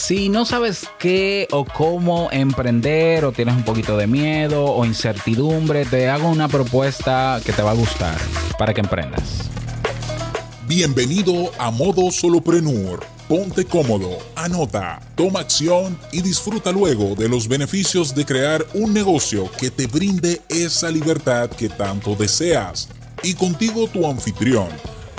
Si no sabes qué o cómo emprender o tienes un poquito de miedo o incertidumbre, te hago una propuesta que te va a gustar para que emprendas. Bienvenido a Modo Soloprenur. Ponte cómodo, anota, toma acción y disfruta luego de los beneficios de crear un negocio que te brinde esa libertad que tanto deseas. Y contigo tu anfitrión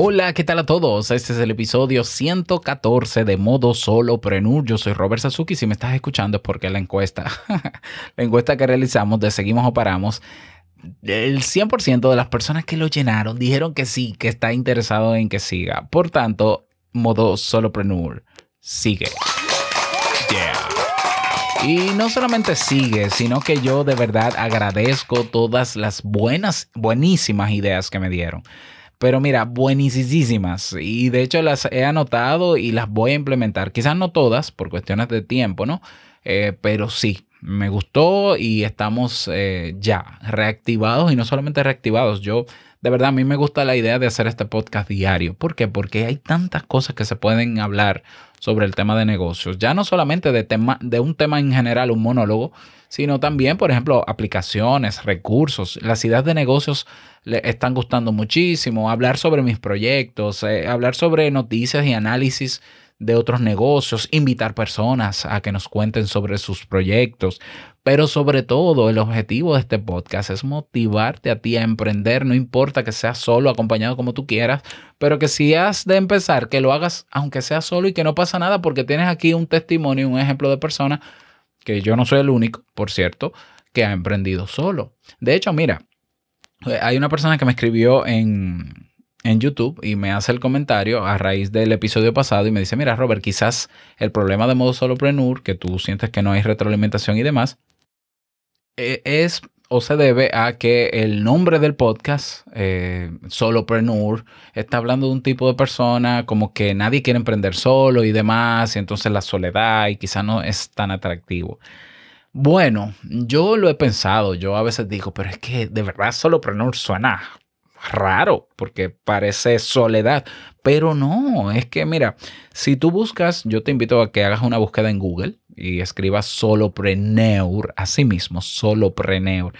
Hola, ¿qué tal a todos? Este es el episodio 114 de Modo Solo Prenur. Yo soy Robert Sasuki. Si me estás escuchando es porque la encuesta, la encuesta que realizamos de Seguimos o Paramos, el 100% de las personas que lo llenaron dijeron que sí, que está interesado en que siga. Por tanto, Modo Solo Prenur sigue. Y no solamente sigue, sino que yo de verdad agradezco todas las buenas, buenísimas ideas que me dieron. Pero mira, buenísimas. Y de hecho las he anotado y las voy a implementar. Quizás no todas por cuestiones de tiempo, ¿no? Eh, pero sí, me gustó y estamos eh, ya reactivados y no solamente reactivados. Yo, de verdad, a mí me gusta la idea de hacer este podcast diario. ¿Por qué? Porque hay tantas cosas que se pueden hablar sobre el tema de negocios. Ya no solamente de, tema, de un tema en general, un monólogo, sino también, por ejemplo, aplicaciones, recursos. Las ideas de negocios le están gustando muchísimo. Hablar sobre mis proyectos, eh, hablar sobre noticias y análisis de otros negocios, invitar personas a que nos cuenten sobre sus proyectos. Pero sobre todo, el objetivo de este podcast es motivarte a ti a emprender, no importa que seas solo, acompañado como tú quieras, pero que si has de empezar, que lo hagas aunque sea solo y que no pasa nada porque tienes aquí un testimonio, un ejemplo de persona que yo no soy el único, por cierto, que ha emprendido solo. De hecho, mira, hay una persona que me escribió en, en YouTube y me hace el comentario a raíz del episodio pasado y me dice, mira Robert, quizás el problema de modo solopreneur, que tú sientes que no hay retroalimentación y demás, e, es o se debe a que el nombre del podcast, eh, Solopreneur, está hablando de un tipo de persona como que nadie quiere emprender solo y demás, y entonces la soledad y quizá no es tan atractivo. Bueno, yo lo he pensado, yo a veces digo, pero es que de verdad Solopreneur suena raro porque parece soledad, pero no, es que mira, si tú buscas, yo te invito a que hagas una búsqueda en Google y escribas solopreneur, así mismo, solopreneur.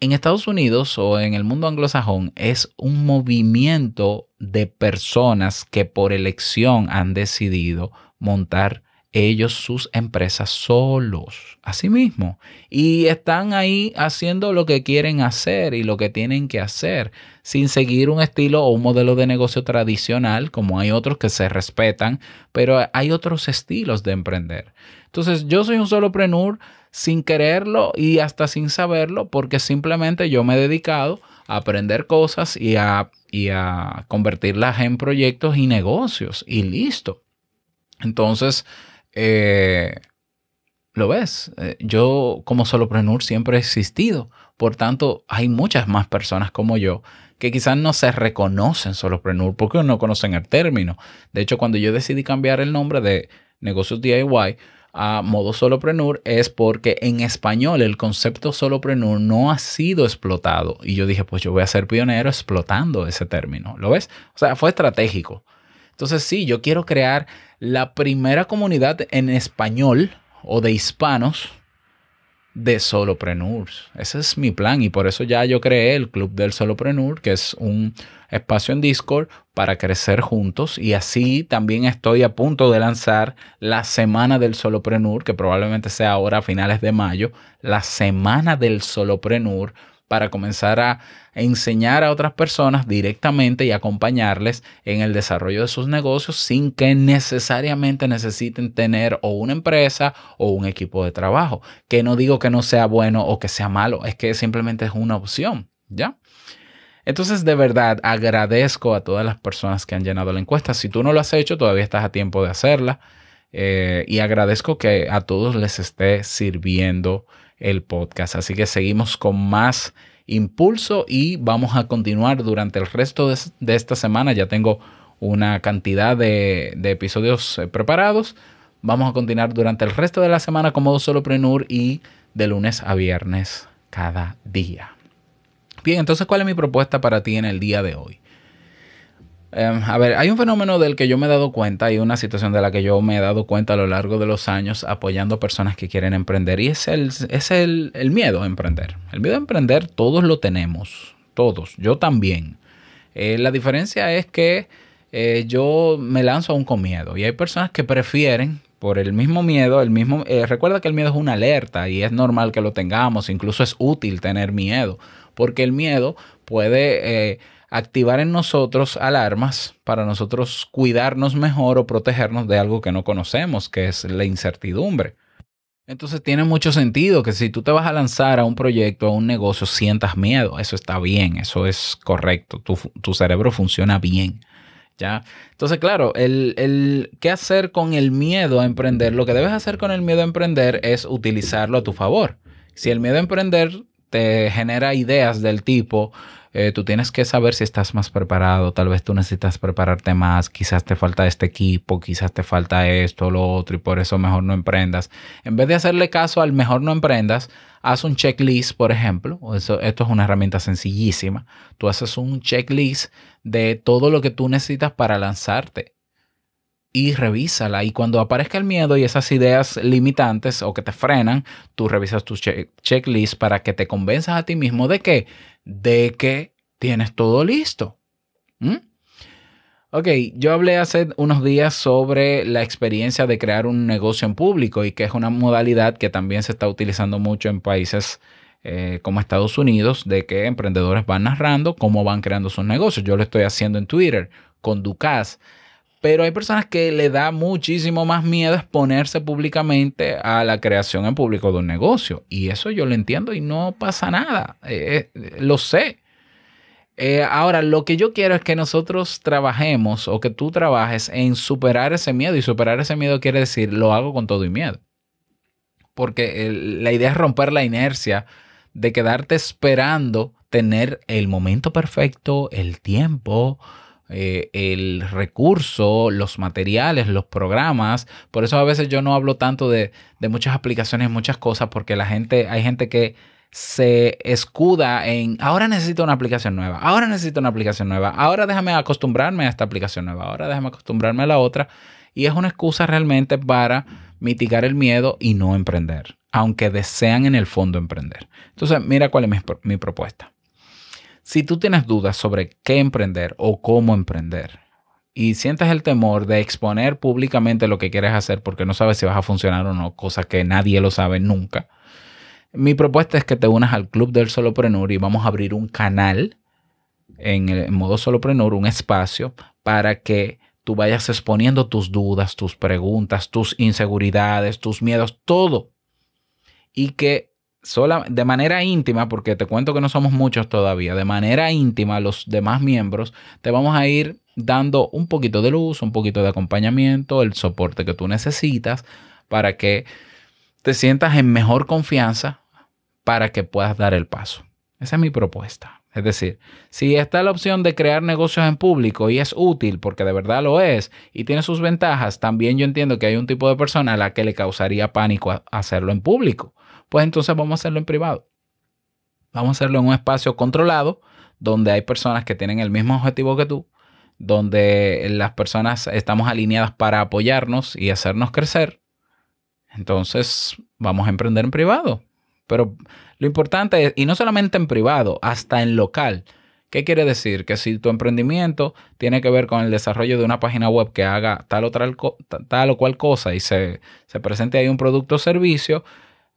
En Estados Unidos o en el mundo anglosajón es un movimiento de personas que por elección han decidido montar ellos sus empresas solos, así mismo. Y están ahí haciendo lo que quieren hacer y lo que tienen que hacer, sin seguir un estilo o un modelo de negocio tradicional, como hay otros que se respetan, pero hay otros estilos de emprender. Entonces, yo soy un soloprenur sin quererlo y hasta sin saberlo, porque simplemente yo me he dedicado a aprender cosas y a, y a convertirlas en proyectos y negocios, y listo. Entonces, eh, lo ves, eh, yo como solopreneur siempre he existido. Por tanto, hay muchas más personas como yo que quizás no se reconocen solopreneur porque no conocen el término. De hecho, cuando yo decidí cambiar el nombre de negocios DIY a modo solopreneur es porque en español el concepto solopreneur no ha sido explotado. Y yo dije, pues yo voy a ser pionero explotando ese término. ¿Lo ves? O sea, fue estratégico. Entonces, sí, yo quiero crear la primera comunidad en español o de hispanos de solopreneurs. Ese es mi plan y por eso ya yo creé el Club del Solopreneur, que es un espacio en Discord para crecer juntos y así también estoy a punto de lanzar la Semana del Solopreneur, que probablemente sea ahora a finales de mayo, la Semana del Solopreneur para comenzar a enseñar a otras personas directamente y acompañarles en el desarrollo de sus negocios sin que necesariamente necesiten tener o una empresa o un equipo de trabajo. Que no digo que no sea bueno o que sea malo, es que simplemente es una opción, ¿ya? Entonces, de verdad, agradezco a todas las personas que han llenado la encuesta. Si tú no lo has hecho, todavía estás a tiempo de hacerla. Eh, y agradezco que a todos les esté sirviendo el podcast. Así que seguimos con más impulso y vamos a continuar durante el resto de, esta semana. Ya tengo una cantidad de, episodios eh, preparados. Vamos a continuar durante el resto de la semana como Soloprenur y de lunes a viernes cada día. Bien, entonces, ¿cuál es mi propuesta para ti en el día de hoy? Em, a ver, hay un fenómeno del que yo me he dado cuenta y una situación de la que yo me he dado cuenta a lo largo de los años apoyando personas que quieren emprender y es el, es el, miedo a emprender. El miedo a emprender todos lo tenemos, todos, yo también. Eh, la diferencia es que eh, yo me lanzo aún con miedo y hay personas que prefieren por el mismo miedo, el mismo, eh, recuerda que el miedo es una alerta y es normal que lo tengamos, incluso es útil tener miedo, porque el miedo puede activar en nosotros alarmas para nosotros cuidarnos mejor o protegernos de algo que no conocemos, que es la incertidumbre. Entonces tiene mucho sentido que si tú te vas a lanzar a un proyecto, a un negocio, sientas miedo. Eso está bien, eso es correcto. Tu, cerebro funciona bien. ¿ya? Entonces, claro, el, el, qué hacer con el miedo a emprender. Lo que debes hacer con el miedo a emprender es utilizarlo a tu favor. Si el miedo a emprender te genera ideas del tipo, eh, tú tienes que saber si estás más preparado, tal vez tú necesitas prepararte más, quizás te falta este equipo, quizás te falta esto, lo otro, y por eso mejor no emprendas. En vez de hacerle caso al mejor no emprendas, haz un checklist, por ejemplo. Eso, esto es una herramienta sencillísima. Tú haces un checklist de todo lo que tú necesitas para lanzarte y revísala. Y cuando aparezca el miedo y esas ideas limitantes o que te frenan, tú revisas tu checklist para que te convenzas a ti mismo de que de que tienes todo listo. ¿Mm? Ok, yo hablé hace unos días sobre la experiencia de crear un negocio en público y que es una modalidad que también se está utilizando mucho en países eh, como Estados Unidos, de que emprendedores van narrando cómo van creando sus negocios. Yo lo estoy haciendo en Twitter con Ducas. Pero hay personas que le da muchísimo más miedo exponerse públicamente a la creación en público de un negocio. Y eso yo lo entiendo y no pasa nada. Eh, eh, lo sé. Eh, ahora, lo que yo quiero es que nosotros trabajemos o que tú trabajes en superar ese miedo. Y superar ese miedo quiere decir, lo hago con todo y miedo. Porque la idea es romper la inercia de quedarte esperando tener el momento perfecto, el tiempo, eh, el recurso, los materiales, los programas. Por eso a veces yo no hablo tanto de, muchas aplicaciones, muchas cosas, porque la gente, hay gente que se escuda en ahora necesito una aplicación nueva, ahora necesito una aplicación nueva, ahora déjame acostumbrarme a esta aplicación nueva, ahora déjame acostumbrarme a la otra. Y es una excusa realmente para mitigar el miedo y no emprender, aunque desean en el fondo emprender. Entonces, mira cuál es mi propuesta. Si tú tienes dudas sobre qué emprender o cómo emprender y sientes el temor de exponer públicamente lo que quieres hacer porque no sabes si vas a funcionar o no, cosa que nadie lo sabe nunca, mi propuesta es que te unas al Club del Soloprenur y vamos a abrir un canal en el modo Soloprenur, un espacio para que tú vayas exponiendo tus dudas, tus preguntas, tus inseguridades, tus miedos, todo. Y que sola, de manera íntima, porque te cuento que no somos muchos todavía, de manera íntima los demás miembros, te vamos a ir dando un poquito de luz, un poquito de acompañamiento, el soporte que tú necesitas para que te sientas en mejor confianza para que puedas dar el paso. Esa es mi propuesta. Es decir, si está la opción de crear negocios en público y es útil porque de verdad lo es y tiene sus ventajas, también yo entiendo que hay un tipo de persona a la que le causaría pánico hacerlo en público pues entonces vamos a hacerlo en privado. Vamos a hacerlo en un espacio controlado, donde hay personas que tienen el mismo objetivo que tú, donde las personas estamos alineadas para apoyarnos y hacernos crecer. Entonces vamos a emprender en privado. Pero lo importante es, y no solamente en privado, hasta en local. ¿Qué quiere decir? Que si tu emprendimiento tiene que ver con el desarrollo de una página web que haga tal o, tal, o cual cosa y se, se presente ahí un producto o servicio,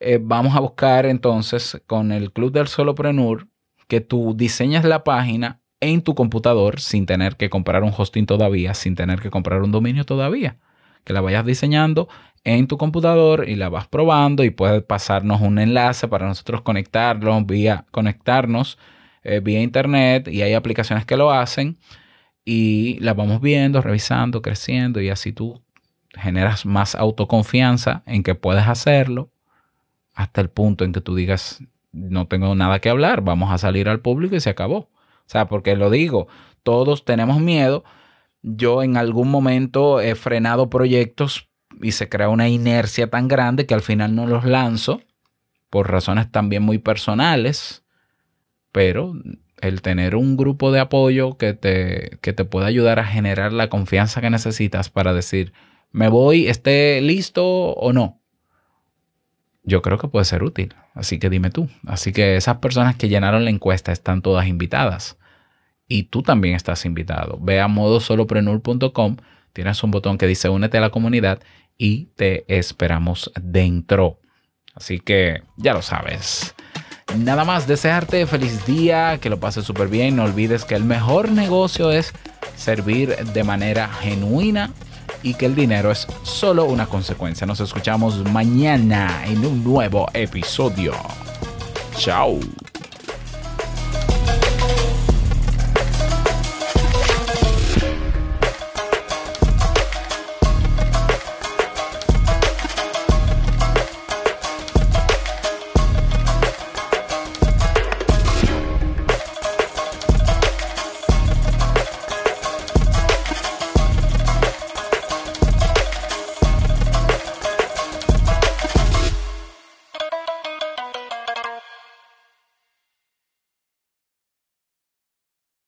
eh, vamos a buscar entonces con el Club del Soloprenur que tú diseñes la página en tu computador sin tener que comprar un hosting todavía, sin tener que comprar un dominio todavía. Que la vayas diseñando en tu computador y la vas probando y puedes pasarnos un enlace para nosotros conectarlo vía, conectarnos eh, vía internet y hay aplicaciones que lo hacen y la vamos viendo, revisando, creciendo y así tú generas más autoconfianza en que puedes hacerlo hasta el punto en que tú digas, no tengo nada que hablar, vamos a salir al público y se acabó. O sea, porque lo digo, todos tenemos miedo. Yo en algún momento he frenado proyectos y se crea una inercia tan grande que al final no los lanzo por razones también muy personales, pero el tener un grupo de apoyo que te, que te pueda ayudar a generar la confianza que necesitas para decir, me voy, esté listo o no. Yo creo que puede ser útil. Así que dime tú. Así que esas personas que llenaron la encuesta están todas invitadas. Y tú también estás invitado. Ve a modosoloprenur.com. Tienes un botón que dice únete a la comunidad y te esperamos dentro. Así que ya lo sabes. Nada más desearte feliz día, que lo pases súper bien. No olvides que el mejor negocio es servir de manera genuina y que el dinero es solo una consecuencia. Nos escuchamos mañana en un nuevo episodio. Chao.